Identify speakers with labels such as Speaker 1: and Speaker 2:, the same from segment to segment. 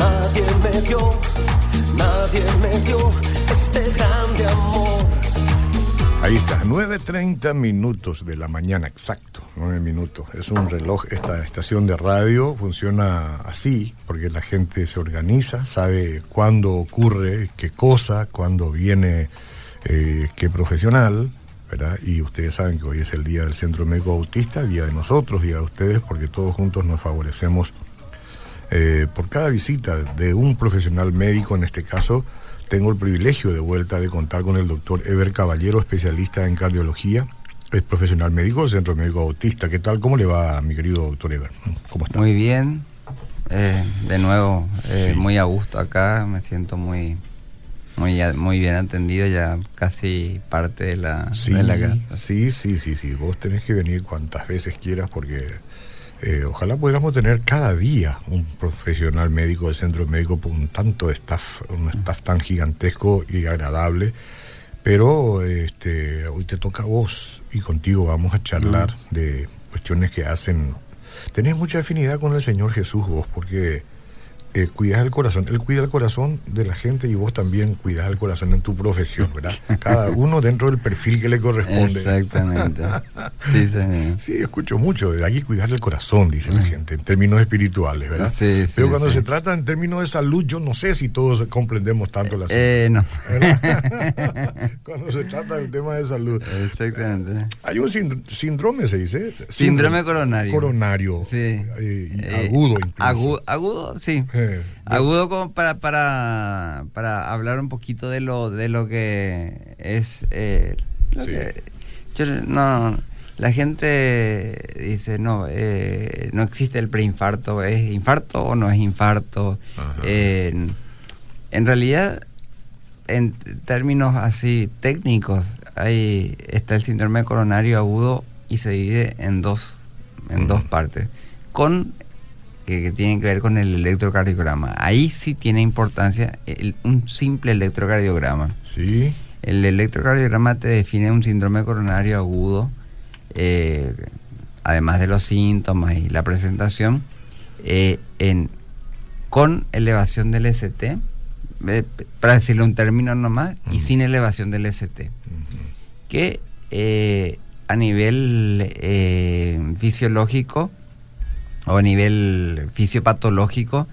Speaker 1: Nadie me dio, nadie me dio este grande amor.
Speaker 2: Ahí está, 9.30 minutos de la mañana, exacto, 9 minutos. Es un reloj, esta estación de radio funciona así, porque la gente se organiza, sabe cuándo ocurre qué cosa, cuándo viene eh, qué profesional, ¿verdad? Y ustedes saben que hoy es el día del Centro Médico Autista, día de nosotros, día de ustedes, porque todos juntos nos favorecemos eh, por cada visita de un profesional médico, en este caso, tengo el privilegio de vuelta de contar con el doctor Ever Caballero, especialista en cardiología, es profesional médico del Centro Médico Autista. ¿Qué tal? ¿Cómo le va, mi querido doctor Ever? ¿Cómo está?
Speaker 3: Muy bien. Eh, de nuevo, eh,
Speaker 2: Sí.
Speaker 3: muy a gusto acá. Me siento muy, muy, muy bien atendido, ya casi parte de la,
Speaker 2: Sí,
Speaker 3: de la casa.
Speaker 2: sí, sí, sí, sí. Vos tenés que venir cuantas veces quieras porque eh, ojalá pudiéramos tener cada día un profesional médico del centro médico con tanto staff, un staff tan gigantesco y agradable. Pero este, hoy te toca a vos y contigo vamos a charlar de cuestiones que hacen. Tenés mucha afinidad con el Señor Jesús vos porque eh, cuidas el corazón. Él cuida el corazón de la gente y vos también cuidas el corazón en tu profesión, ¿verdad? Cada uno dentro del perfil que le corresponde.
Speaker 3: Exactamente. Sí, señor.
Speaker 2: Sí, escucho mucho. de Hay que cuidar el corazón, dice la gente, en términos espirituales, ¿verdad?
Speaker 3: Sí, sí,
Speaker 2: Pero cuando
Speaker 3: sí.
Speaker 2: se trata en términos de salud, yo no sé si todos comprendemos tanto la salud.
Speaker 3: Eh, no.
Speaker 2: cuando se trata del tema de salud.
Speaker 3: Exactamente.
Speaker 2: Hay un sínd- síndrome, se dice.
Speaker 3: Síndrome coronario.
Speaker 2: Coronario.
Speaker 3: Sí.
Speaker 2: eh,
Speaker 3: Eh,
Speaker 2: agudo incluso.
Speaker 3: agu- agudo, sí.
Speaker 2: Eh,
Speaker 3: Agudo como para, para, para hablar un poquito de lo, de lo que es... eh, lo
Speaker 2: Sí.
Speaker 3: que- yo no, la gente dice, no, eh, no existe el preinfarto, ¿es infarto o no es infarto? Eh, en realidad, en términos así técnicos, hay, está el síndrome coronario agudo y se divide en dos, en dos partes, con que, que tienen que ver con el electrocardiograma. Ahí sí tiene importancia el- un simple electrocardiograma.
Speaker 2: Sí.
Speaker 3: El electrocardiograma te define un síndrome coronario agudo, eh, además de los síntomas y la presentación, eh, en, con elevación del ST, eh, para decirlo un término nomás, y sin elevación del ST, que a nivel fisiológico o a nivel fisiopatológico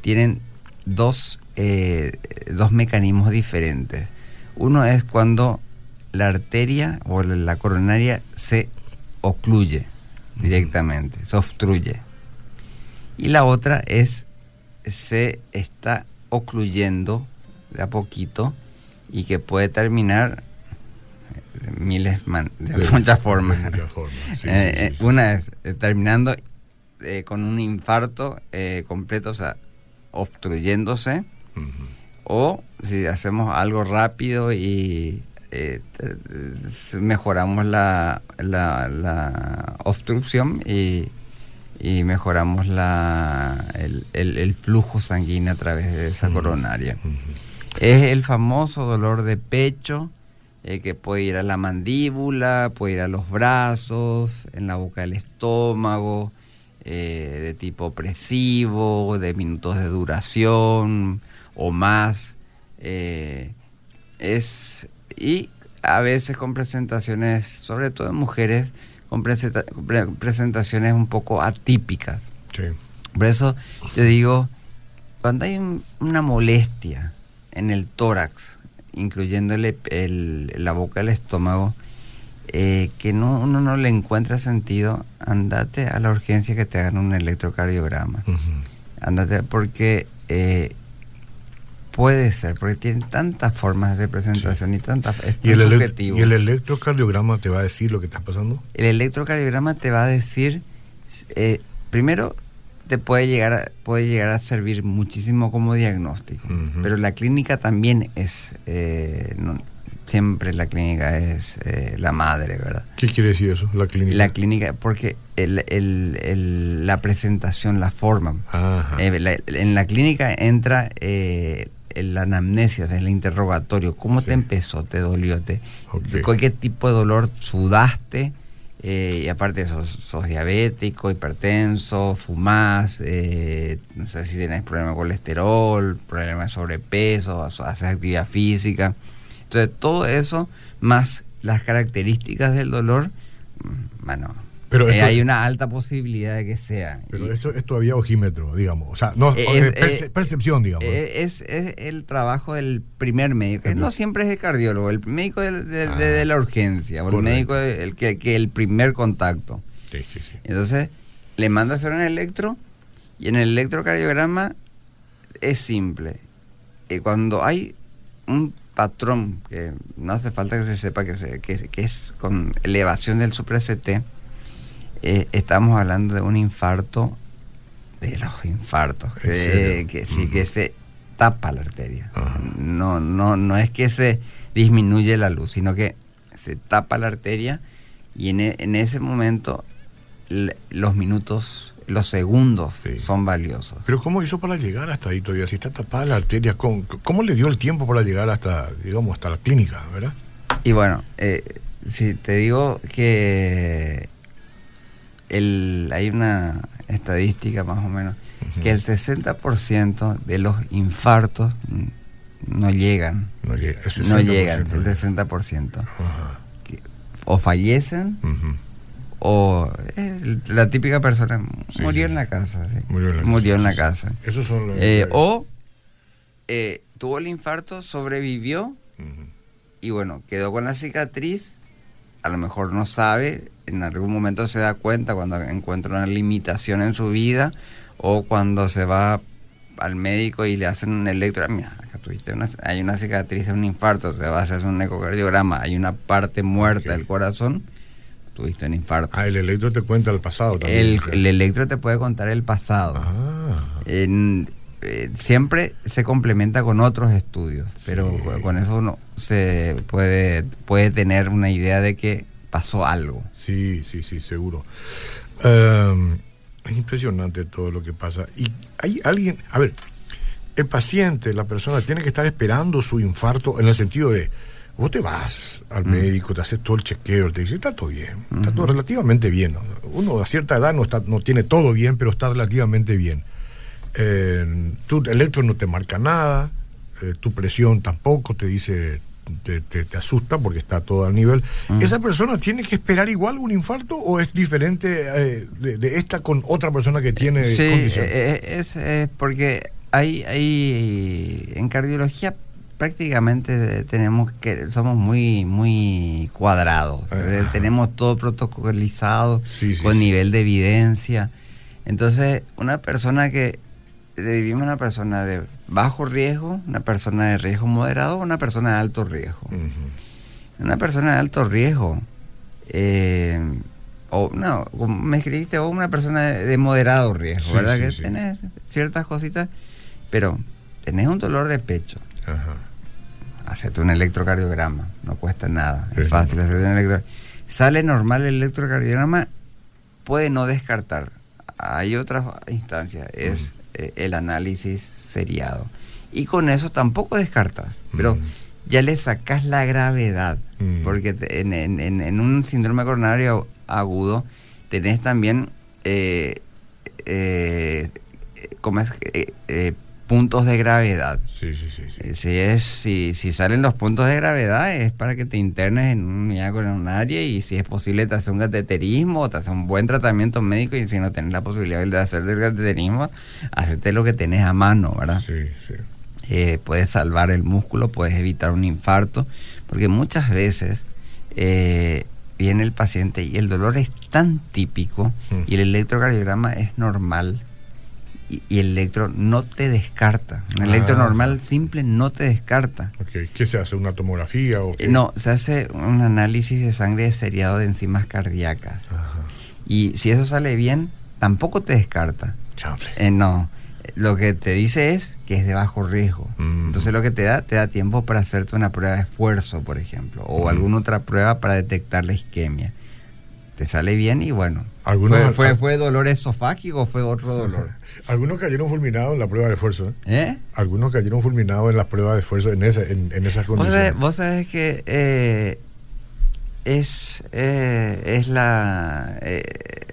Speaker 3: tienen dos, eh, dos mecanismos diferentes. Uno es cuando la arteria o la- coronaria se ocluye directamente, se obstruye. Y la otra es se está ocluyendo de a poquito y que puede terminar de miles man- de
Speaker 2: De-
Speaker 3: muchas
Speaker 2: de
Speaker 3: formas.
Speaker 2: muchas formas, sí,
Speaker 3: Eh,
Speaker 2: sí,
Speaker 3: eh,
Speaker 2: sí, sí.
Speaker 3: Una es eh, terminando eh, con un infarto eh, completo, o sea, obstruyéndose, o si hacemos algo rápido y eh, mejoramos la, la, la obstrucción y, y mejoramos la, el, el- el flujo sanguíneo a través de esa coronaria. Es el famoso dolor de pecho eh, que puede ir a la mandíbula, puede ir a los brazos, en la boca del estómago, eh, de tipo opresivo, de minutos de duración o más. eh, es y a veces con presentaciones, sobre todo en mujeres, con presenta- pre- presentaciones un poco atípicas.
Speaker 2: Sí.
Speaker 3: Por eso yo digo, cuando hay un- una molestia en el tórax, incluyendo el, el- la boca del estómago, eh, que no, uno no le encuentra sentido, andate a la urgencia que te hagan un electrocardiograma. Andate porque eh, puede ser, porque tienen tantas formas de presentación y tantas... Es
Speaker 2: ¿Y el,
Speaker 3: subjetivo.
Speaker 2: ¿Y el electrocardiograma te va a decir lo que está pasando?
Speaker 3: El electrocardiograma te va a decir, eh, primero, te puede llegar, a, puede llegar a servir muchísimo como diagnóstico, pero la clínica también es, eh, no- siempre la clínica es eh, la madre, ¿verdad?
Speaker 2: ¿Qué quiere decir eso? La clínica.
Speaker 3: La clínica, porque el- el- el- la presentación, la forma. Eh, la- en la clínica entra eh, el anamnesia, el interrogatorio. ¿Cómo
Speaker 2: Sí.
Speaker 3: te empezó? ¿Te dolió? ¿Te,
Speaker 2: Ok.
Speaker 3: de cualquier tipo de dolor? ¿Sudaste? eh, y aparte sos, sos diabético, hipertenso, fumás, eh, no sé si tenés problema de colesterol, problema de sobrepeso, haces actividad física. Entonces todo eso, más las características del dolor, mm, bueno,
Speaker 2: Pero
Speaker 3: eh, hay una alta posibilidad de que sea.
Speaker 2: Pero
Speaker 3: Y-
Speaker 2: eso es todavía ojímetro, digamos. O sea, no,
Speaker 3: Eh, es-
Speaker 2: perce-
Speaker 3: eh,
Speaker 2: percepción, digamos.
Speaker 3: Es, es el trabajo del primer médico, no siempre es el cardiólogo, el médico de, de-
Speaker 2: Ah,
Speaker 3: de la urgencia, o el médico el que, que el primer contacto.
Speaker 2: sí, sí, sí.
Speaker 3: Entonces, le manda a hacer un electro y en el electrocardiograma es simple. Eh, cuando hay un patrón, que no hace falta que se sepa que, se- que, que es con elevación del supra-CT, eh, estamos hablando de un infarto, de los infartos,
Speaker 2: ¿En
Speaker 3: que, sí, que se tapa la arteria. No, no, no es que se disminuye la luz, sino que se tapa la arteria y en, e- en ese momento los minutos, los segundos
Speaker 2: Sí.
Speaker 3: son valiosos.
Speaker 2: Pero ¿cómo hizo para llegar hasta ahí todavía? Si está tapada la arteria, ¿cómo, cómo le dio el tiempo para llegar hasta, digamos, hasta la clínica, verdad?
Speaker 3: Y bueno, eh, si te digo que el, hay una estadística más o menos, que el 60% de los infartos no llegan,
Speaker 2: No llega. el
Speaker 3: no
Speaker 2: 60%
Speaker 3: llegan, el
Speaker 2: llega.
Speaker 3: 60%.
Speaker 2: Ajá.
Speaker 3: que o fallecen. O eh, la típica persona
Speaker 2: Sí,
Speaker 3: murió
Speaker 2: sí.
Speaker 3: en la casa. sí.
Speaker 2: Murió en la
Speaker 3: Murió
Speaker 2: casa,
Speaker 3: en la casa.
Speaker 2: Esos son los.
Speaker 3: Eh, o eh, tuvo el infarto, sobrevivió y bueno, quedó con la cicatriz. A lo mejor no sabe, en algún momento se da cuenta cuando encuentra una limitación en su vida o cuando se va al médico y le hacen un electro. Mira, acá tuviste una, hay una cicatriz de un infarto, se va a hacer un ecocardiograma, hay una parte muerta del corazón, tuviste un infarto.
Speaker 2: Ah, el electro te cuenta el pasado también.
Speaker 3: El, electro te puede contar el pasado.
Speaker 2: Ah.
Speaker 3: En- eh, siempre se complementa con otros estudios, pero con eso uno se puede, puede tener una idea de que pasó algo.
Speaker 2: Sí, sí, sí, seguro. Em, es impresionante todo lo que pasa. Y hay alguien, a ver, el paciente, la persona, tiene que estar esperando su infarto en el sentido de, vos te vas al
Speaker 3: Mm.
Speaker 2: médico, te haces todo el chequeo, te dice, está todo bien, está todo relativamente bien. ¿no? Uno a cierta edad no, está, no tiene todo bien, pero está relativamente bien. Eh, tu electro no te marca nada, eh, tu presión tampoco te dice, te, te- te asusta porque está todo al nivel.
Speaker 3: Mm.
Speaker 2: ¿Esa persona tiene que esperar igual un infarto o es diferente eh, de, de esta con otra persona que tiene
Speaker 3: Sí,
Speaker 2: condición?
Speaker 3: es, porque hay, hay en cardiología prácticamente tenemos que somos muy muy cuadrados,
Speaker 2: Ajá.
Speaker 3: Eh, tenemos todo protocolizado
Speaker 2: Sí, sí,
Speaker 3: con
Speaker 2: sí.
Speaker 3: nivel de evidencia. Entonces, una persona que dividimos una persona de bajo riesgo, una persona de riesgo moderado, una persona de alto riesgo. Una persona de alto riesgo, eh, o no, como me escribiste, o una persona de, de moderado riesgo, ¿verdad? que tenés ciertas cositas, pero tenés un dolor de pecho,
Speaker 2: Ajá.
Speaker 3: Hacete un electrocardiograma, no cuesta nada,
Speaker 2: Sí.
Speaker 3: es fácil hacerte un electrocardiograma. Sale normal el electrocardiograma, puede no descartar. Hay otras instancias, es eh, el análisis seriado. Y con eso tampoco descartas, pero ya le sacas la gravedad, porque en, en- en- en un síndrome coronario agudo tenés también eh, eh, ¿cómo es? Eh, eh, puntos de gravedad.
Speaker 2: Sí, sí, sí. sí.
Speaker 3: Eh, Si, es, si, si salen los puntos de gravedad es para que te internes en una unidad coronaria y si es posible te hace un cateterismo o te hace un buen tratamiento médico y si no tenés la posibilidad de hacer el cateterismo, hacerte lo que tenés a mano, ¿verdad?
Speaker 2: Sí, sí.
Speaker 3: eh, puedes salvar el músculo, puedes evitar un infarto, porque muchas veces eh, viene el paciente y el dolor es tan típico
Speaker 2: Mm.
Speaker 3: y el electrocardiograma es normal y, y el electro no te descarta. Un electro
Speaker 2: Ah.
Speaker 3: normal simple no te descarta.
Speaker 2: ¿Qué se hace? ¿Una tomografía o qué?
Speaker 3: No, se hace un análisis de sangre de seriado de enzimas cardíacas.
Speaker 2: Ajá.
Speaker 3: Y si eso sale bien, tampoco te descarta. Eh, no, lo que te dice es que es de bajo riesgo.
Speaker 2: Mm.
Speaker 3: Entonces lo que te da, te da tiempo para hacerte una prueba de esfuerzo, por ejemplo, o
Speaker 2: Mm.
Speaker 3: alguna otra prueba para detectar la isquemia. Te sale bien y bueno.
Speaker 2: Algunos-
Speaker 3: ¿Fue, fue, fue dolor esofágico o fue otro dolor?
Speaker 2: Algunos cayeron fulminados en la prueba de esfuerzo. ¿eh?
Speaker 3: ¿Eh?
Speaker 2: Algunos cayeron fulminados en las pruebas de esfuerzo en, esa, en, en esas
Speaker 3: Vos
Speaker 2: condiciones.
Speaker 3: sabés, vos sabés que eh, es, eh, es la eh,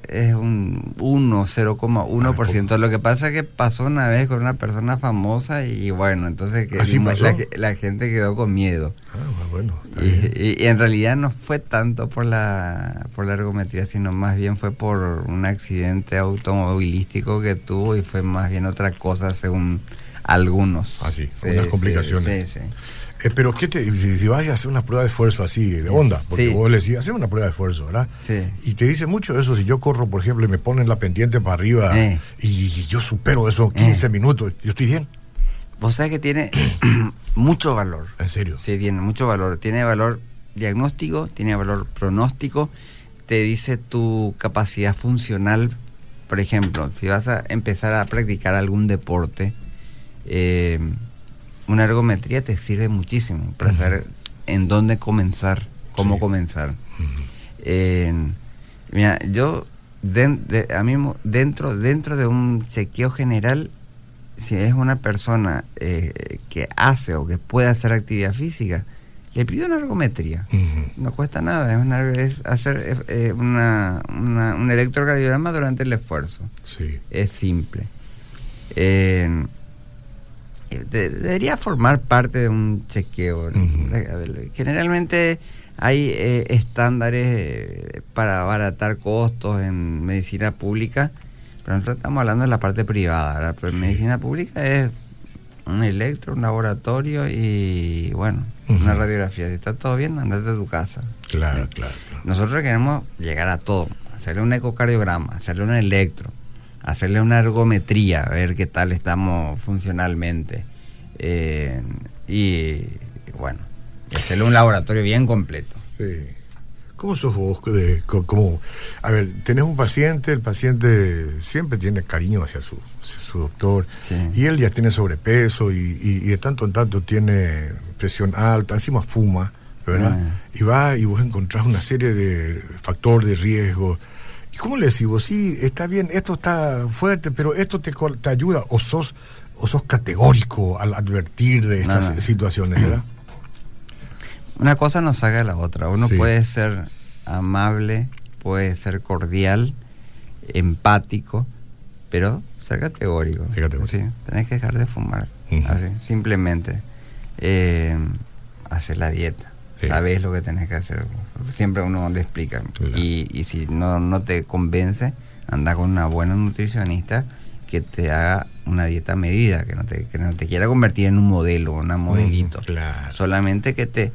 Speaker 3: es un 1, 0,1%. Lo que pasa es que pasó una vez con una persona famosa y bueno, entonces que
Speaker 2: ¿Así
Speaker 3: la, la gente quedó con miedo.
Speaker 2: Ah, bueno,
Speaker 3: Y, en realidad no fue tanto por la, por la ergometría, sino más bien fue por un accidente automovilístico que tuvo y fue más bien otra cosa según algunos.
Speaker 2: Ah, sí, unas complicaciones.
Speaker 3: Sí, sí.
Speaker 2: Eh, pero ¿qué te, si, si vas a hacer una prueba de esfuerzo así, de onda, porque
Speaker 3: Sí.
Speaker 2: vos le decís, hacer una prueba de esfuerzo, ¿verdad?
Speaker 3: Sí.
Speaker 2: Y te dice mucho eso, si yo corro, por ejemplo, y me ponen la pendiente para arriba
Speaker 3: Eh.
Speaker 2: y yo supero esos 15
Speaker 3: Eh.
Speaker 2: minutos, yo estoy bien,
Speaker 3: Vos sabés que tiene mucho valor.
Speaker 2: en serio.
Speaker 3: Sí, tiene mucho valor. Tiene valor diagnóstico, tiene valor pronóstico, te dice tu capacidad funcional. Por ejemplo, si vas a empezar a practicar algún deporte, eh, una ergometría te sirve muchísimo para saber en dónde comenzar, cómo
Speaker 2: Sí.
Speaker 3: comenzar. Eh, mira, yo de- a mí dentro dentro de un chequeo general, si es una persona eh, que hace o que puede hacer actividad física, le pido una ergometría. No cuesta nada, es, una- es hacer eh, una- una- un electrocardiograma durante el esfuerzo.
Speaker 2: Sí.
Speaker 3: Es simple. Eh, de- debería formar parte de un chequeo. Generalmente hay eh, estándares eh, para abaratar costos en medicina pública, pero nosotros estamos hablando de la parte privada. Pero en medicina pública es un electro, un laboratorio y, bueno, una radiografía. Si está todo bien, andate a tu casa.
Speaker 2: Claro,
Speaker 3: Sí.
Speaker 2: claro, claro.
Speaker 3: Nosotros queremos llegar a todo, hacerle un ecocardiograma, hacerle un electro, hacerle una ergometría, a ver qué tal estamos funcionalmente. Eh, y bueno, hacerle un laboratorio bien completo.
Speaker 2: Sí. ¿Cómo sos vos? De, como, a ver, tenés un paciente, el paciente siempre tiene cariño hacia su, hacia su doctor,
Speaker 3: Sí.
Speaker 2: y él ya tiene sobrepeso y, y- y de tanto en tanto tiene presión alta, encima fuma, ¿verdad?
Speaker 3: Ah.
Speaker 2: Y va y vos encontrás una serie de factores de riesgo. ¿Y cómo le decís vos? Sí, está bien, esto está fuerte, pero esto te, te ayuda, o sos, o sos categórico al advertir de estas
Speaker 3: No.
Speaker 2: situaciones, ¿verdad?
Speaker 3: Una cosa no saca de la otra. Uno
Speaker 2: Sí.
Speaker 3: puede ser amable, puede ser cordial, empático, pero ser categórico.
Speaker 2: Categórico.
Speaker 3: Sí, tenés que dejar de fumar. Así, simplemente. Eh, hacer la dieta.
Speaker 2: Sí.
Speaker 3: Sabés lo que tenés que hacer. Siempre uno le explica.
Speaker 2: Claro.
Speaker 3: Y, y si no, no te convence, anda con una buena nutricionista que te haga una dieta medida, que no te, que no te quiera convertir en un modelo, una modelito.
Speaker 2: Claro.
Speaker 3: Solamente que te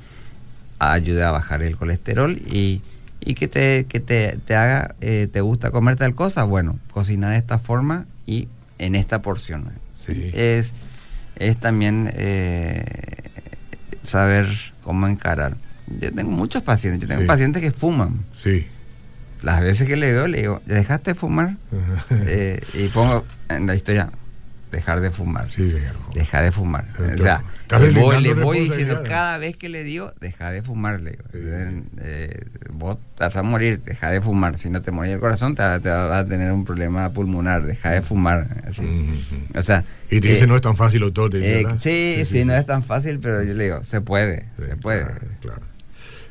Speaker 3: ayude a bajar el colesterol y, y que te, que te, te haga, eh, te gusta comer tal cosa, bueno, cocina de esta forma y en esta porción.
Speaker 2: Sí.
Speaker 3: Es, es también eh, saber cómo encarar. Yo tengo muchos pacientes, yo tengo
Speaker 2: Sí.
Speaker 3: pacientes que fuman.
Speaker 2: Sí.
Speaker 3: Las veces que le veo, le digo, ¿dejaste de fumar? Eh, y pongo en la historia, dejar de fumar.
Speaker 2: Sí, claro.
Speaker 3: Deja de fumar.
Speaker 2: Sí,
Speaker 3: O sea, le voy,
Speaker 2: delegando
Speaker 3: le voy diciendo cada vez que le digo, deja de fumar. Le digo.
Speaker 2: Sí,
Speaker 3: Eh, vos te vas a morir, deja de fumar. Si no te morís el corazón, te, te vas a tener un problema pulmonar, deja de fumar. Así. O sea.
Speaker 2: Y te dice,
Speaker 3: eh,
Speaker 2: no es tan fácil, doctor, te dice,
Speaker 3: eh, sí, sí, no es tan fácil, pero yo le digo, se puede, se puede.
Speaker 2: Claro, claro.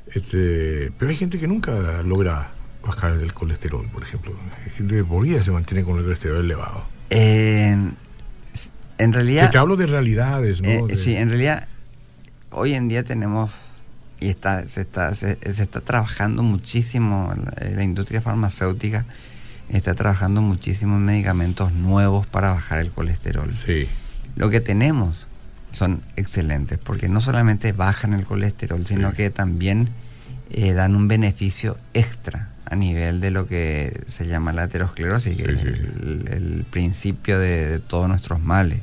Speaker 2: Este, pero hay gente que nunca logra bajar el colesterol, por ejemplo. Hay gente que por vida se mantiene con el colesterol elevado.
Speaker 3: Eh, en
Speaker 2: Que
Speaker 3: realidad.
Speaker 2: te hablo de realidades, ¿no?
Speaker 3: Eh,
Speaker 2: De-
Speaker 3: Sí, en realidad hoy en día tenemos y está se está se, se está trabajando muchísimo la, la industria farmacéutica está trabajando muchísimo en medicamentos nuevos para bajar el colesterol.
Speaker 2: Sí.
Speaker 3: Lo que tenemos son excelentes porque no solamente bajan el colesterol, sino
Speaker 2: Sí.
Speaker 3: que también eh, dan un beneficio extra a nivel de lo que se llama la aterosclerosis, que
Speaker 2: Sí,
Speaker 3: es el, el principio de, de todos nuestros males,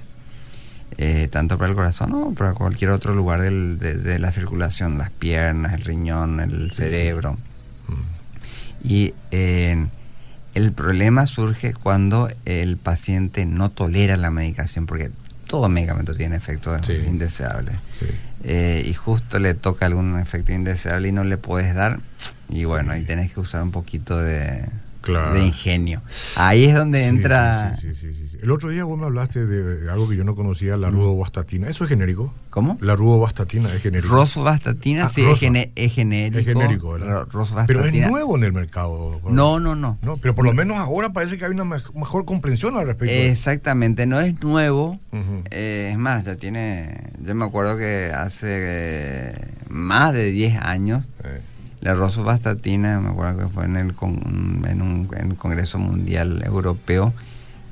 Speaker 3: eh, tanto para el corazón o para cualquier otro lugar del- de, de la circulación, las piernas, el riñón, el
Speaker 2: Sí,
Speaker 3: cerebro.
Speaker 2: Mm.
Speaker 3: Y eh, el problema surge cuando el paciente no tolera la medicación, porque todo medicamento tiene efectos
Speaker 2: Sí.
Speaker 3: indeseables. Eh, y justo le toca algún efecto indeseable y no le puedes dar, y bueno, ahí tenés que usar un poquito de,
Speaker 2: Claro.
Speaker 3: de ingenio. Ahí es donde
Speaker 2: Sí,
Speaker 3: entra...
Speaker 2: sí, sí, sí, sí, sí. El otro día vos me hablaste de algo que yo no conocía, la ruobastatina. ¿Eso es genérico?
Speaker 3: ¿Cómo?
Speaker 2: La ruobastatina es genérico.
Speaker 3: Rosuvastatina
Speaker 2: Ah,
Speaker 3: sí, es, gene- es genérico.
Speaker 2: Es genérico, ¿verdad? Pero es nuevo en el mercado.
Speaker 3: No, no, no.
Speaker 2: No, pero por lo menos ahora parece que hay una mej- mejor comprensión al respecto.
Speaker 3: Exactamente, no es nuevo. Eh, es más, ya tiene. Yo me acuerdo que hace eh, más de 10 años la rosuvastatina, me acuerdo que fue en el, con- en un, en el Congreso Mundial Europeo,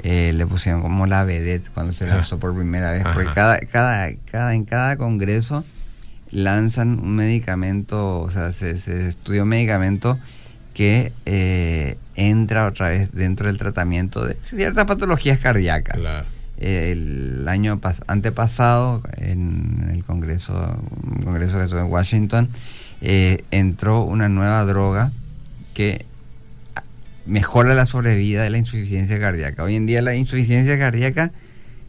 Speaker 3: eh, le pusieron como la vedette cuando se lanzó por primera vez. Porque cada, cada, cada, en cada congreso lanzan un medicamento, o sea, se, se estudia un medicamento que eh, entra otra vez dentro del tratamiento de ciertas patologías cardíacas.
Speaker 2: claro.
Speaker 3: El año pas- antepasado, en el Congreso, un congreso que estuvo en Washington, eh, entró una nueva droga que mejora la sobrevida de la insuficiencia cardíaca. Hoy en día la insuficiencia cardíaca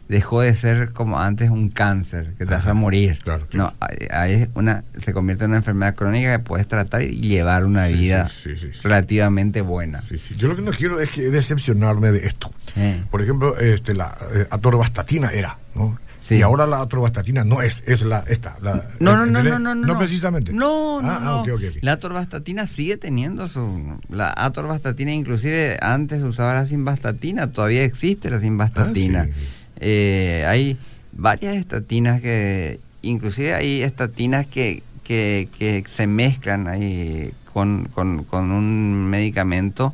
Speaker 3: dejó de ser como antes un cáncer que te hace morir.
Speaker 2: claro, claro.
Speaker 3: No, ahí- una, se convierte en una enfermedad crónica que puedes tratar y llevar una
Speaker 2: Sí,
Speaker 3: vida
Speaker 2: sí, sí,
Speaker 3: relativamente buena.
Speaker 2: Yo lo que no quiero es que decepcionarme de esto.
Speaker 3: Eh.
Speaker 2: Por ejemplo, este, la eh, atorvastatina era, ¿no?
Speaker 3: Sí.
Speaker 2: Y ahora la atorvastatina no es, es la esta. La,
Speaker 3: No, no, no, no, no, no.
Speaker 2: No precisamente.
Speaker 3: No, no,
Speaker 2: Ah, ah,
Speaker 3: no.
Speaker 2: ok.
Speaker 3: La atorvastatina sigue teniendo su... La atorvastatina inclusive antes usaba la simvastatina, todavía existe la simvastatina.
Speaker 2: Ah, sí, sí.
Speaker 3: Eh, hay varias estatinas que... Inclusive hay estatinas que, que, que se mezclan ahí con, con, con un medicamento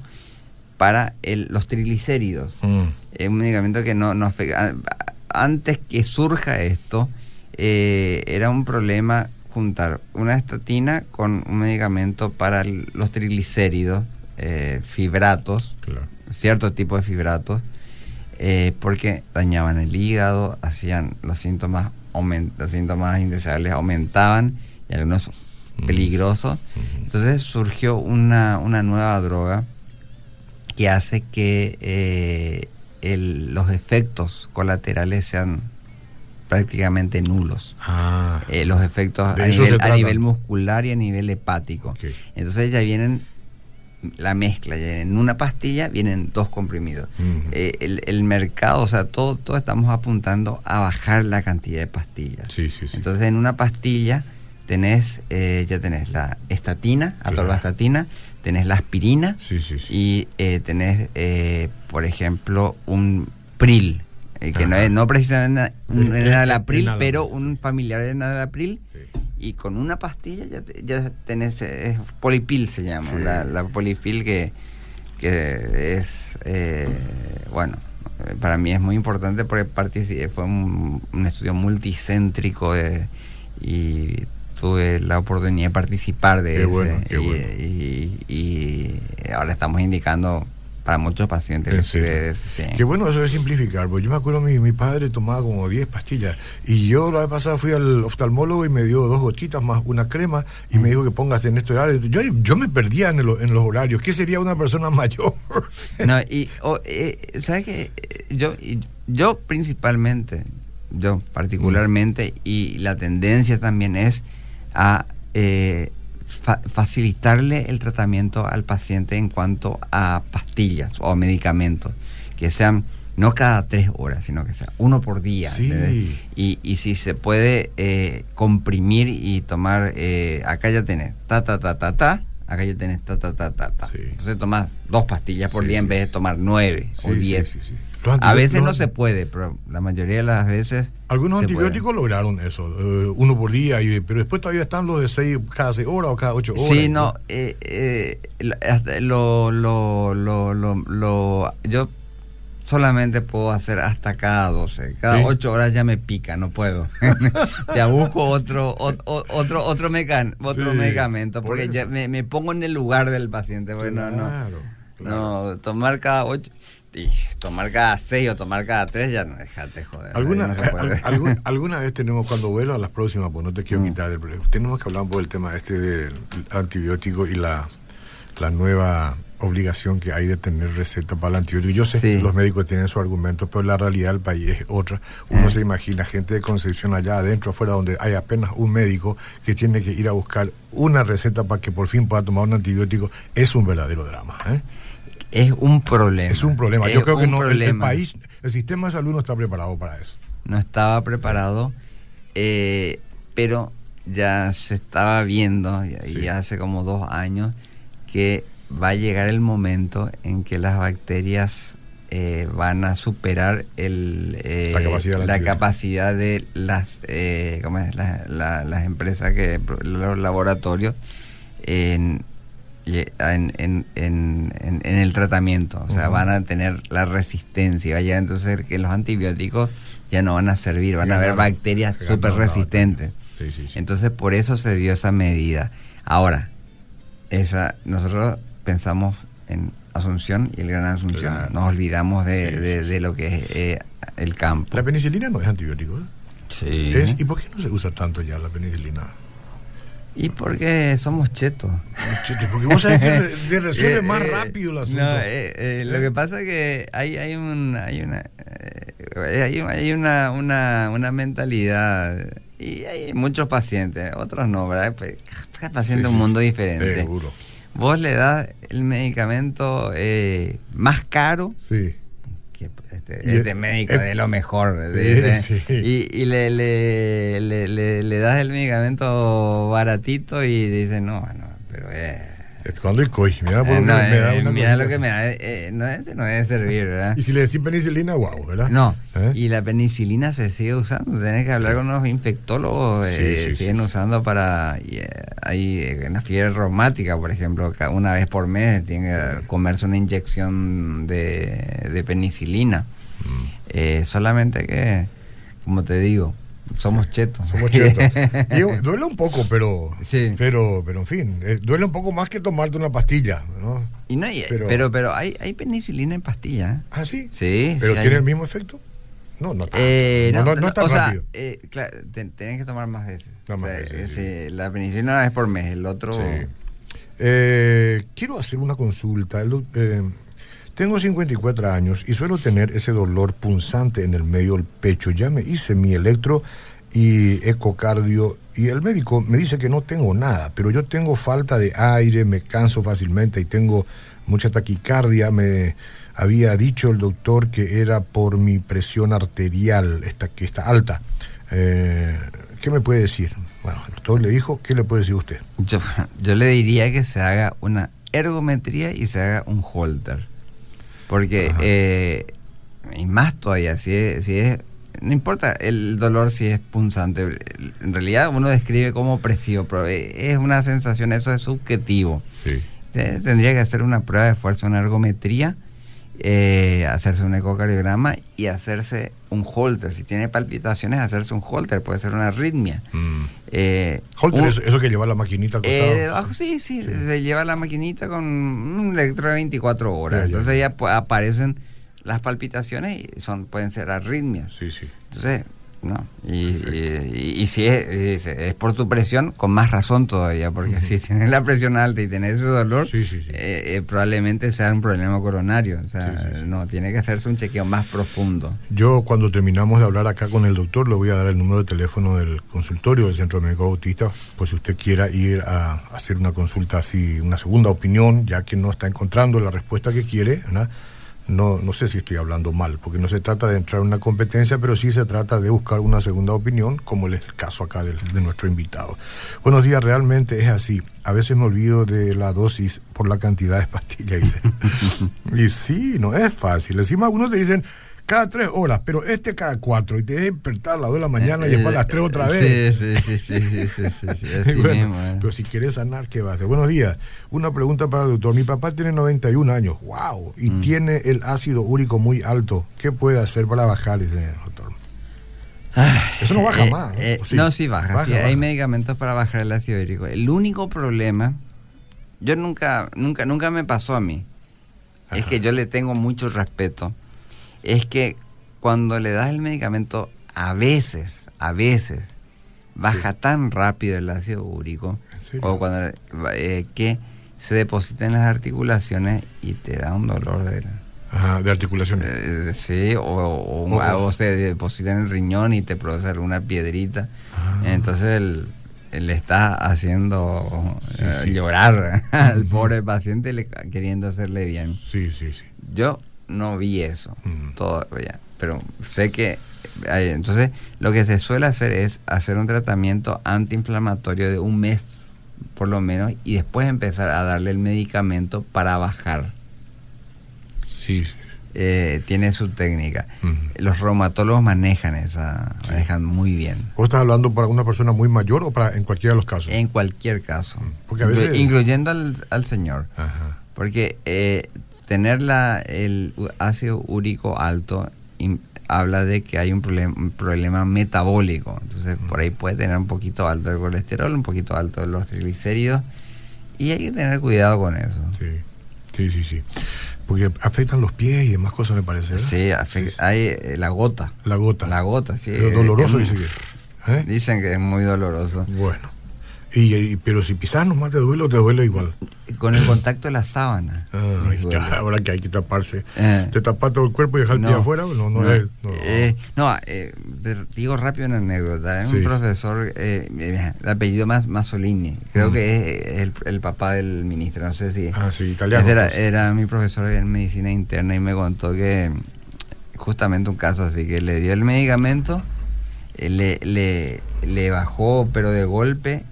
Speaker 3: para el, los triglicéridos.
Speaker 2: Mm.
Speaker 3: Es un medicamento que no, no afecta. Antes que surja esto, eh, era un problema juntar una estatina con un medicamento para los triglicéridos, eh, fibratos,
Speaker 2: Claro.
Speaker 3: cierto tipo de fibratos, eh, porque dañaban el hígado, hacían los síntomas, los síntomas indeseables aumentaban y algunos
Speaker 2: Mm.
Speaker 3: peligrosos.
Speaker 2: Ujú.
Speaker 3: Entonces surgió una, una nueva droga que hace que el- los efectos colaterales sean prácticamente nulos.
Speaker 2: Ah,
Speaker 3: Eh, los efectos a nivel, a muscular y a nivel hepático. Entonces ya vienen la mezcla, ya en una pastilla vienen dos comprimidos. Eh, el, el mercado, o sea, todo, todo estamos apuntando a bajar la cantidad de pastillas.
Speaker 2: Sí, sí, sí.
Speaker 3: Entonces en una pastilla tenés, eh, ya tenés la estatina,
Speaker 2: Claro.
Speaker 3: Tenés la aspirina
Speaker 2: sí, sí, sí.
Speaker 3: y eh, tenés, eh, por ejemplo, un pril, eh, que no es no precisamente un
Speaker 2: Eh, eh,
Speaker 3: enalapril, pero un familiar de enalapril y con una pastilla ya, ya tenés, es polipil se llama, la, la polipil que, que es, bueno, para mí es muy importante porque fue un, un estudio multicéntrico de- y tuve la oportunidad de participar de
Speaker 2: Qué
Speaker 3: ese
Speaker 2: bueno, qué
Speaker 3: y,
Speaker 2: bueno.
Speaker 3: y- y ahora estamos indicando para muchos pacientes
Speaker 2: ¿En
Speaker 3: que sirve sí.
Speaker 2: Qué bueno eso de simplificar, porque yo me acuerdo mi, mi padre tomaba como 10 pastillas y yo la vez pasada fui al oftalmólogo y me dio dos gotitas más una crema y me dijo que pongas en este horario. Yo, yo me perdía en, el- en los horarios. ¿Qué sería una persona mayor?
Speaker 3: No, y, o, eh, ¿sabes qué? Yo, yo principalmente, yo particularmente, y la tendencia también es a eh, fa- facilitarle el tratamiento al paciente en cuanto a pastillas o medicamentos, que sean no cada tres horas, sino que sea uno por día. Y, y si se puede eh, comprimir y tomar, eh, acá ya tenés, ta, ta, ta, ta, ta, acá ya tenés, ta, ta, ta, ta, ta.
Speaker 2: Sí.
Speaker 3: Entonces tomas dos pastillas por
Speaker 2: Sí,
Speaker 3: día en vez de tomar nueve
Speaker 2: Sí,
Speaker 3: o
Speaker 2: sí,
Speaker 3: diez. A veces no se puede, pero la mayoría de las veces...
Speaker 2: Algunos antibióticos lograron eso, eh, uno por día, y, pero después todavía están los de seis, cada seis horas o cada ocho horas.
Speaker 3: Sí, no, eh, eh, lo, lo, lo, lo, lo- yo solamente puedo hacer hasta cada 12. Cada
Speaker 2: Sí.
Speaker 3: 8 horas ya me pica, no puedo. ya busco otro o- o- otro otro, mecan, otro
Speaker 2: Sí,
Speaker 3: medicamento
Speaker 2: por
Speaker 3: porque ya me, me pongo en el lugar del paciente. porque no, no,
Speaker 2: Claro, claro.
Speaker 3: no, tomar cada 8... Tomar cada 6 o tomar cada 3 ya no, dejate joder.
Speaker 2: ¿Alguna,
Speaker 3: no
Speaker 2: al- algún- alguna vez tenemos, cuando vuelva a las próximas, pues no te quiero
Speaker 3: Mm.
Speaker 2: quitar del tenemos que hablar un poco del tema este del antibiótico y la, la nueva obligación que hay de tener receta para el antibiótico. Yo sé
Speaker 3: Sí.
Speaker 2: que los médicos tienen su argumento, pero la realidad del país es otra. Uno
Speaker 3: Eh.
Speaker 2: se imagina gente de Concepción allá adentro, afuera, donde hay apenas un médico que tiene que ir a buscar una receta para que por fin pueda tomar un antibiótico. Es un verdadero drama. ¿eh?
Speaker 3: Es un problema.
Speaker 2: Es un problema.
Speaker 3: Es
Speaker 2: Yo creo que no, el, el país, el sistema de salud no está preparado para eso.
Speaker 3: no estaba preparado, eh, pero ya se estaba viendo, y
Speaker 2: Sí.
Speaker 3: hace como dos años, que va a llegar el momento en que las bacterias eh, van a superar el, eh,
Speaker 2: La capacidad
Speaker 3: la capacidad de las, eh, ¿cómo es? La- la- las empresas, que los laboratorios, en, en, en, en- el tratamiento. O sea, van a tener la resistencia. y Va a llegar entonces que los antibióticos ya no van a servir, van a haber bacterias súper resistentes.
Speaker 2: Sí, sí, sí.
Speaker 3: Entonces, por eso se dio esa medida. Ahora, esa nosotros pensamos en Asunción y el Gran Asunción.
Speaker 2: Claro.
Speaker 3: Nos olvidamos de, de- lo que es eh, el campo.
Speaker 2: La penicilina no es antibiótico, ¿verdad?
Speaker 3: Sí.
Speaker 2: Es- ¿Y por qué no se usa tanto ya la penicilina?
Speaker 3: Y porque somos chetos.
Speaker 2: Porque vos sabés que resuelve
Speaker 3: Eh,
Speaker 2: más
Speaker 3: eh,
Speaker 2: rápido el asunto.
Speaker 3: No, eh, eh, lo que pasa es que hay, hay, un, hay una eh, hay, una, una, una mentalidad y hay muchos pacientes, otros no, ¿verdad? Pues, Cada paciente es
Speaker 2: sí,
Speaker 3: un mundo
Speaker 2: sí.
Speaker 3: diferente.
Speaker 2: Seguro.
Speaker 3: Vos le das el medicamento eh, más caro
Speaker 2: Sí.
Speaker 3: Este,
Speaker 2: Y es-
Speaker 3: médico
Speaker 2: es-
Speaker 3: de lo mejor
Speaker 2: sí.
Speaker 3: y, y le, le, le, le- le das el medicamento baratito y dice no bueno pero eh,
Speaker 2: Es cuando hay COI. Mira, por
Speaker 3: eh, no,
Speaker 2: me da
Speaker 3: eh,
Speaker 2: una
Speaker 3: mira lo que me da eh, eh, no, este no debe servir ¿verdad?
Speaker 2: Y si le decís penicilina, wow, ¿verdad?
Speaker 3: no
Speaker 2: ¿Eh?
Speaker 3: y la penicilina se sigue usando tenés que hablar con los infectólogos
Speaker 2: Sí,
Speaker 3: siguen
Speaker 2: sí.
Speaker 3: usando para y, hay eh, una fiebre reumática por ejemplo una vez por mes tiene que comerse una inyección de, de penicilina
Speaker 2: Mm.
Speaker 3: Solamente que, como te digo, somos chetos.
Speaker 2: Somos chetos. Y duele un poco, pero,
Speaker 3: Sí.
Speaker 2: pero, pero en fin, eh, duele un poco más que tomarte una pastilla, ¿no?
Speaker 3: y no, y-
Speaker 2: Pero-
Speaker 3: pero, pero, hay, hay penicilina en pastilla. ¿eh?
Speaker 2: Ah, sí.
Speaker 3: Sí,
Speaker 2: ¿Pero
Speaker 3: sí
Speaker 2: tiene
Speaker 3: hay.
Speaker 2: el mismo efecto? No, no.
Speaker 3: Eh,
Speaker 2: no, no, no es tan
Speaker 3: o sea,
Speaker 2: rápido.
Speaker 3: eh, claro, te- tenés que tomar más veces.
Speaker 2: Más
Speaker 3: O sea,
Speaker 2: veces,
Speaker 3: ese- La penicilina es por mes, el otro...
Speaker 2: Eh, quiero hacer una consulta. El eh, tengo 54 años y suelo tener ese dolor punzante en el medio del pecho. Ya me hice mi electro y ecocardio y el médico me dice que no tengo nada, pero yo tengo falta de aire, me canso fácilmente y tengo mucha taquicardia. Me había dicho el doctor que era por mi presión arterial, esta, que está alta. Eh, ¿Qué me puede decir? Bueno, el doctor le dijo, ¿qué le puede decir usted?
Speaker 3: Yo, yo le diría que se haga una ergometría y se haga un holter. Porque, eh, y más todavía, si es, si es, no importa el dolor si es punzante, en realidad uno describe como opresivo, pero eh, es una sensación, eso es subjetivo.
Speaker 2: Sí.
Speaker 3: Tendría que hacer una prueba de fuerza, una ergometría, eh, hacerse un ecocardiograma y hacerse un holter. Si tiene palpitaciones, hacerse un holter, puede ser una arritmia.
Speaker 2: Mm.
Speaker 3: Eh,
Speaker 2: Holter,
Speaker 3: un-
Speaker 2: eso, eso que lleva la maquinita al costado.
Speaker 3: eh, debajo, sí, sí, se lleva la maquinita con un electro de 24 horas.
Speaker 2: Ya, ya.
Speaker 3: Entonces ya pu- aparecen las palpitaciones y son pueden ser arritmias.
Speaker 2: Sí, sí.
Speaker 3: Entonces, no. Y, y- y si es, es- por tu presión, con más razón todavía, porque si tienes la presión alta y tenés ese dolor,
Speaker 2: Sí, sí, sí.
Speaker 3: eh, eh, probablemente sea un problema coronario. O sea, no, tiene que hacerse un chequeo más profundo.
Speaker 2: Yo cuando terminamos de hablar acá con el doctor le voy a dar el número de teléfono del consultorio del Centro Médico Bautista, pues si usted quiera ir a hacer una consulta así, una segunda opinión, ya que no está encontrando la respuesta que quiere, ¿verdad? No, no sé si estoy hablando mal, porque no se trata de entrar en una competencia, pero sí se trata de buscar una segunda opinión, como es el caso acá del- de, nuestro invitado. Buenos días, realmente es así. A veces me olvido de la dosis por la cantidad de pastillas. dice. y sí, no es fácil. Encima algunos te dicen cada tres horas, pero este cada cuatro, y te deja despertar a las dos de la mañana y después a las tres otra vez.
Speaker 3: Eh, Sí, sí, sí, sí, sí, sí, sí, sí, así
Speaker 2: bueno,
Speaker 3: mismo, eh.
Speaker 2: Pero si quieres sanar, ¿qué va a hacer? Buenos días. Una pregunta para el doctor. Mi papá tiene 91 años, wow, y
Speaker 3: Mm.
Speaker 2: tiene el ácido úrico muy alto. ¿Qué puede hacer para bajar ese doctor? Eso no baja
Speaker 3: Eh,
Speaker 2: más. ¿no?
Speaker 3: eh, no, sí baja.
Speaker 2: Baja,
Speaker 3: sí, hay medicamentos para bajar el ácido hídrico. El único problema, yo nunca, nunca, nunca me pasó a mí. Es que yo le tengo mucho respeto. Es que cuando le das el medicamento, a veces, a veces, baja tan rápido el ácido úrico, o cuando eh, que se deposita en las articulaciones y te da un dolor de,
Speaker 2: Ajá, de articulaciones.
Speaker 3: eh, sí, o, o,
Speaker 2: O-
Speaker 3: o se deposita en el riñón y te produce alguna piedrita.
Speaker 2: Ah.
Speaker 3: Entonces el, le está haciendo
Speaker 2: Sí,
Speaker 3: eh,
Speaker 2: sí.
Speaker 3: llorar al pobre paciente le- queriendo hacerle bien.
Speaker 2: Sí, sí, sí.
Speaker 3: Yo no vi eso todavía, pero sé que hay- entonces lo que se suele hacer es hacer un tratamiento antiinflamatorio de un mes por lo menos y después empezar a darle el medicamento para bajar.
Speaker 2: Sí.
Speaker 3: Eh, tiene su técnica. Los reumatólogos manejan esa,
Speaker 2: Sí.
Speaker 3: manejan muy bien.
Speaker 2: ¿Vos estás hablando para una persona muy mayor o para en cualquiera de los casos?
Speaker 3: En cualquier caso.
Speaker 2: Mm, porque a veces-
Speaker 3: Inclu- Incluyendo al, al señor.
Speaker 2: Ajá.
Speaker 3: Porque eh, tener la, el ácido úrico alto habla de que hay un problema, un problema metabólico. Entonces, por ahí puede tener un poquito alto el colesterol, un poquito alto los triglicéridos. Y hay que tener cuidado con eso.
Speaker 2: Sí, sí, sí, sí. Porque afectan los pies y demás cosas, me parece. ¿verdad?
Speaker 3: Sí, afec-
Speaker 2: Sí, sí.
Speaker 3: hay eh, la gota.
Speaker 2: La gota.
Speaker 3: La gota, sí.
Speaker 2: Pero doloroso,
Speaker 3: es-
Speaker 2: dice que. ¿eh?
Speaker 3: Dicen que es muy doloroso.
Speaker 2: Bueno. Y, y- pero si pisas nomás te duele o te duele igual.
Speaker 3: Con el contacto de la sábana.
Speaker 2: Ah, ya, ahora que hay que taparse.
Speaker 3: Eh.
Speaker 2: ¿Te tapas todo el cuerpo y dejas el pie afuera? No, no,
Speaker 3: no,
Speaker 2: es. No.
Speaker 3: eh, no, eh, te digo rápido una anécdota. Es
Speaker 2: Sí.
Speaker 3: un profesor, eh, el apellido más Masolini, creo
Speaker 2: Mm.
Speaker 3: que es el, el papá del ministro, no sé si.
Speaker 2: ah, sí, italiano.
Speaker 3: Era,
Speaker 2: pues.
Speaker 3: era mi profesor en medicina interna y me contó que justamente un caso así, que le dio el medicamento, le, le, le bajó, pero de golpe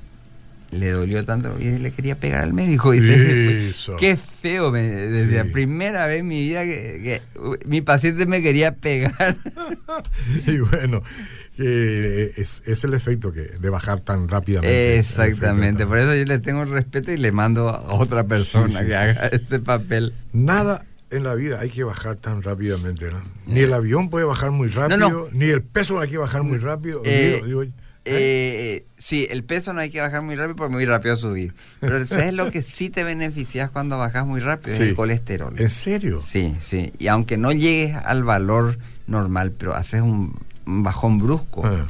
Speaker 3: le dolió tanto y le quería pegar al médico. Y dice,
Speaker 2: Eso.
Speaker 3: Qué feo, me decía.
Speaker 2: Sí.
Speaker 3: Primera vez en mi vida que, que, mi paciente me quería pegar.
Speaker 2: y bueno, eh, es, es el efecto que de bajar tan rápidamente.
Speaker 3: Exactamente, por eso yo le tengo respeto y le mando a otra persona
Speaker 2: Sí, sí,
Speaker 3: que haga ese papel.
Speaker 2: Nada en la vida hay que bajar tan rápidamente, ¿no? Ni el avión puede bajar muy rápido,
Speaker 3: no.
Speaker 2: ni el peso hay que bajar muy rápido.
Speaker 3: Eh,
Speaker 2: digo, digo,
Speaker 3: Eh, sí, el peso no hay que bajar muy rápido porque muy rápido subir. Pero ¿sabes lo que sí te beneficias cuando bajas muy rápido?
Speaker 2: Sí.
Speaker 3: Es el colesterol.
Speaker 2: ¿En serio?
Speaker 3: Sí, sí. Y aunque no llegues al valor normal, pero haces un, un bajón brusco,
Speaker 2: Ah,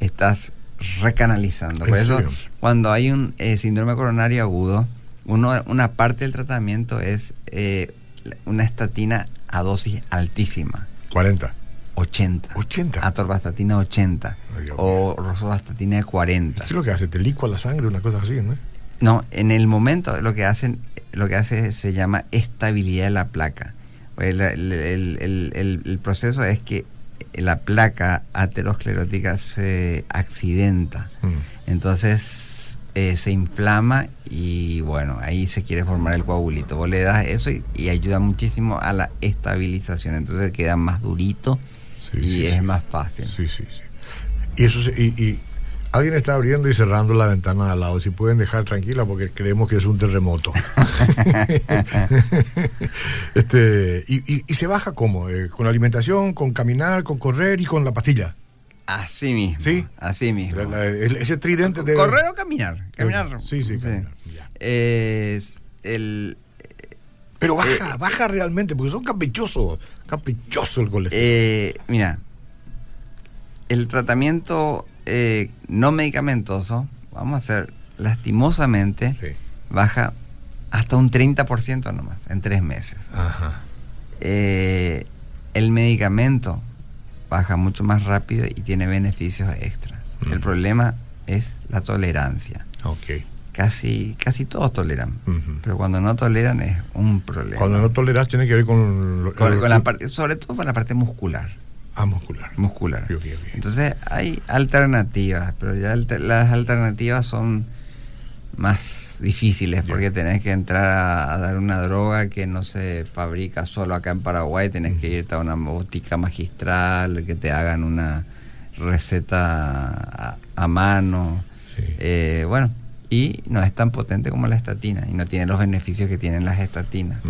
Speaker 3: estás recanalizando.
Speaker 2: ¿En
Speaker 3: Por eso,
Speaker 2: serio?
Speaker 3: cuando hay un eh, síndrome coronario agudo, uno, una parte del tratamiento es eh, una estatina a dosis altísima,
Speaker 2: 40.
Speaker 3: 80.
Speaker 2: 80.
Speaker 3: Atorvastatina 80
Speaker 2: Ay,
Speaker 3: o rosuvastatina de 40.
Speaker 2: ¿Qué es lo que hace? ¿Te licua la sangre? Una cosa así, ¿no?
Speaker 3: No, en el momento lo que hacen, lo que hace se llama estabilidad de la placa. El, el- el- el- el- el proceso es que la placa aterosclerótica se accidenta.
Speaker 2: Mm.
Speaker 3: Entonces eh, se inflama y bueno, ahí se quiere formar el coagulito. Vos le das eso y, y ayuda muchísimo a la estabilización. Entonces queda más durito
Speaker 2: Sí,
Speaker 3: y
Speaker 2: sí,
Speaker 3: es
Speaker 2: sí.
Speaker 3: más fácil.
Speaker 2: Sí, sí, sí. Y eso se- y, y alguien está abriendo y cerrando la ventana de al lado. Si pueden dejar tranquila porque creemos que es un terremoto. este, y, y- y se baja cómo? Eh, ¿Con alimentación, con caminar, con correr y con la pastilla?
Speaker 3: Así mismo.
Speaker 2: ¿Sí?
Speaker 3: Así mismo.
Speaker 2: La- la- el- ese tridente de...
Speaker 3: ¿Correr o caminar? Caminar.
Speaker 2: Sí, sí, caminar.
Speaker 3: Es el,
Speaker 2: Pero baja,
Speaker 3: Eh,
Speaker 2: baja realmente, porque son caprichosos. Caprichoso el colesterol.
Speaker 3: eh, mira, el tratamiento eh, no medicamentoso, vamos a hacer lastimosamente,
Speaker 2: Sí.
Speaker 3: baja hasta un 30% nomás en tres meses.
Speaker 2: Ajá.
Speaker 3: Eh, el medicamento baja mucho más rápido y tiene beneficios extras. El problema es la tolerancia.
Speaker 2: Ok.
Speaker 3: Casi, casi todos toleran, pero cuando no toleran es un problema.
Speaker 2: Cuando no toleras tiene que ver con... lo-
Speaker 3: Con-
Speaker 2: lo-
Speaker 3: con la parte, sobre todo con la parte muscular.
Speaker 2: Ah, muscular.
Speaker 3: muscular. Entonces hay alternativas, pero ya alter- las alternativas son más difíciles porque tenés que entrar a, a dar una droga que no se fabrica solo acá en Paraguay, tenés que irte a una botica magistral, que te hagan una receta a, a mano.
Speaker 2: Sí.
Speaker 3: Eh, bueno, y no es tan potente como la estatina y no tiene los beneficios que tienen las estatinas.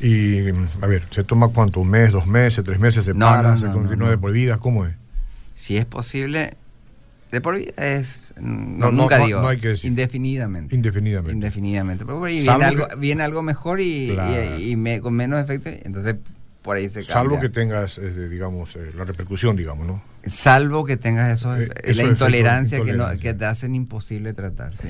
Speaker 2: Y, a ver, ¿se toma cuánto? ¿Un mes, dos meses, tres meses? ¿Se
Speaker 3: No,
Speaker 2: para?
Speaker 3: no,
Speaker 2: ¿Se continúa de por vida? ¿Cómo es?
Speaker 3: Si es posible, de por vida es. mm,
Speaker 2: No,
Speaker 3: nunca digo.
Speaker 2: no hay que decir.
Speaker 3: Indefinidamente.
Speaker 2: Indefinidamente.
Speaker 3: Indefinidamente. Pero por ahí viene algo,
Speaker 2: que-
Speaker 3: viene algo mejor y,
Speaker 2: Claro.
Speaker 3: y- y me- con menos efecto. Entonces, por ahí se cambia.
Speaker 2: Salvo que tengas, eh, digamos, eh, la repercusión, digamos, ¿no?
Speaker 3: Salvo que tengas esos,
Speaker 2: Eh, esos
Speaker 3: la intolerancia, Que, no, que te hacen imposible tratar. Sí.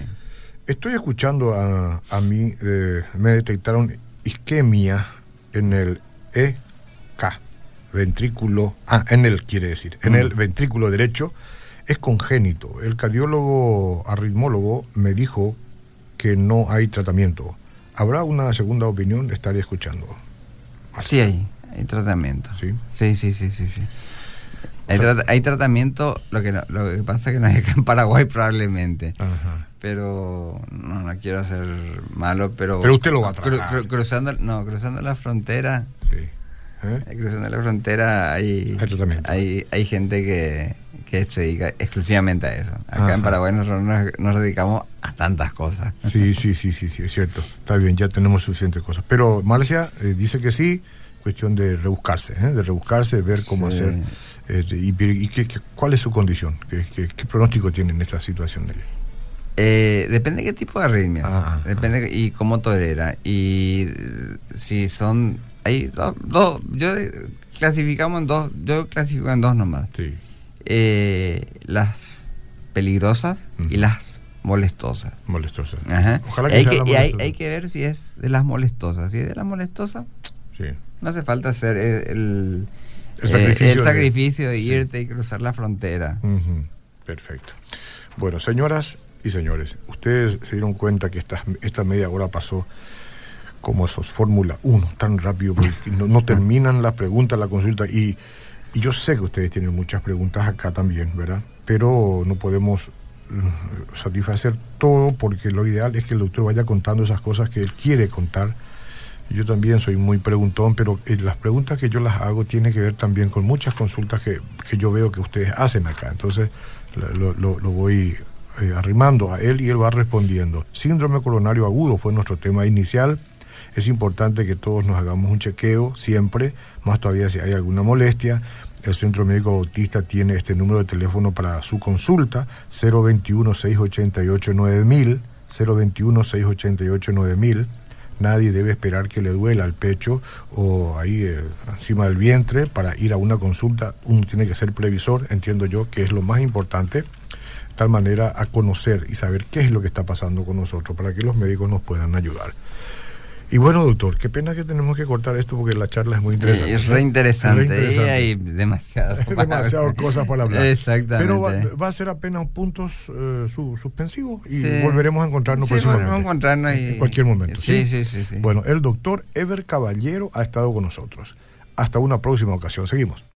Speaker 2: Estoy escuchando a, a mí, eh, me detectaron isquemia en el EK, ventrículo, ah, en el quiere decir, en
Speaker 3: Mm.
Speaker 2: el ventrículo derecho, es congénito. El cardiólogo arritmólogo me dijo que no hay tratamiento. ¿Habrá una segunda opinión? Estaré escuchando.
Speaker 3: Sí hay, hay tratamiento.
Speaker 2: ¿Sí?
Speaker 3: Sí, sí, sí, sí, sí. Hay, trata- hay tratamiento, lo que, no- lo que pasa es que no hay acá en Paraguay probablemente.
Speaker 2: Ajá.
Speaker 3: Pero no, no quiero ser malo, pero...
Speaker 2: Pero usted lo va a tratar.
Speaker 3: cru- cruzando, no, cruzando la frontera,
Speaker 2: Sí. ¿Eh?
Speaker 3: eh, cruzando la frontera hay,
Speaker 2: Hay
Speaker 3: hay, hay gente que, que se dedica exclusivamente a eso. Acá
Speaker 2: Ajá.
Speaker 3: en Paraguay nosotros nos, nos dedicamos a tantas cosas.
Speaker 2: Sí, sí, sí, sí, sí, es cierto. Está bien, ya tenemos suficientes cosas. Pero Marcia eh, dice que sí, cuestión de rebuscarse, ¿eh? de rebuscarse, ver cómo
Speaker 3: Sí.
Speaker 2: hacer. eh, y y qué, qué- cuál es su condición, qué, qué- qué pronóstico tiene en esta situación de él.
Speaker 3: Eh, depende qué tipo de arritmia.
Speaker 2: Ah,
Speaker 3: depende y cómo tolera. Y eh, si son. Hay dos. dos- yo de- clasificamos en dos. Yo clasifico en dos nomás.
Speaker 2: Sí.
Speaker 3: Eh, las peligrosas y las molestosas.
Speaker 2: Molestosa.
Speaker 3: Ajá.
Speaker 2: Ojalá que
Speaker 3: hay,
Speaker 2: sea
Speaker 3: que,
Speaker 2: la
Speaker 3: y hay, hay que ver si es de las molestosas. Si es de las molestosas,
Speaker 2: Sí.
Speaker 3: No hace falta hacer el, el,
Speaker 2: El
Speaker 3: eh,
Speaker 2: sacrificio
Speaker 3: el sacrificio de irte y cruzar la frontera.
Speaker 2: Perfecto. Bueno, señoras y señores, ustedes se dieron cuenta que esta, esta media hora pasó como esos Fórmula 1, tan rápido, porque no, no terminan las preguntas, la consulta, y, y yo sé que ustedes tienen muchas preguntas acá también, ¿verdad? Pero no podemos mm, satisfacer todo porque lo ideal es que el doctor vaya contando esas cosas que él quiere contar. Yo también soy muy preguntón, pero eh, las preguntas que yo las hago tienen que ver también con muchas consultas que, que yo veo que ustedes hacen acá. Entonces lo, voy eh, arrimando a él y él va respondiendo. Síndrome coronario agudo fue nuestro tema inicial. Es importante que todos nos hagamos un chequeo siempre, más todavía si hay alguna molestia. El Centro Médico Bautista tiene este número de teléfono para su consulta, 021-688-9000, 021-688-9000. Nadie debe esperar que le duela el pecho o ahí eh, encima del vientre para ir a una consulta. Uno tiene que ser previsor, entiendo yo, que es lo más importante, de tal manera a conocer y saber qué es lo que está pasando con nosotros para que los médicos nos puedan ayudar. Y bueno, doctor, qué pena que tenemos que cortar esto porque la charla es muy interesante.
Speaker 3: Es re interesante.
Speaker 2: Es re interesante.
Speaker 3: Y hay demasiado.
Speaker 2: Demasiadas cosas para hablar.
Speaker 3: Exactamente.
Speaker 2: Pero va, va a ser apenas puntos eh, su- suspensivos y
Speaker 3: Sí.
Speaker 2: volveremos a encontrarnos
Speaker 3: Sí,
Speaker 2: próximamente.
Speaker 3: volveremos a encontrarnos y-
Speaker 2: en cualquier momento.
Speaker 3: Sí, sí, sí, sí.
Speaker 2: Bueno, el doctor Ever Caballero ha estado con nosotros. Hasta una próxima ocasión. Seguimos.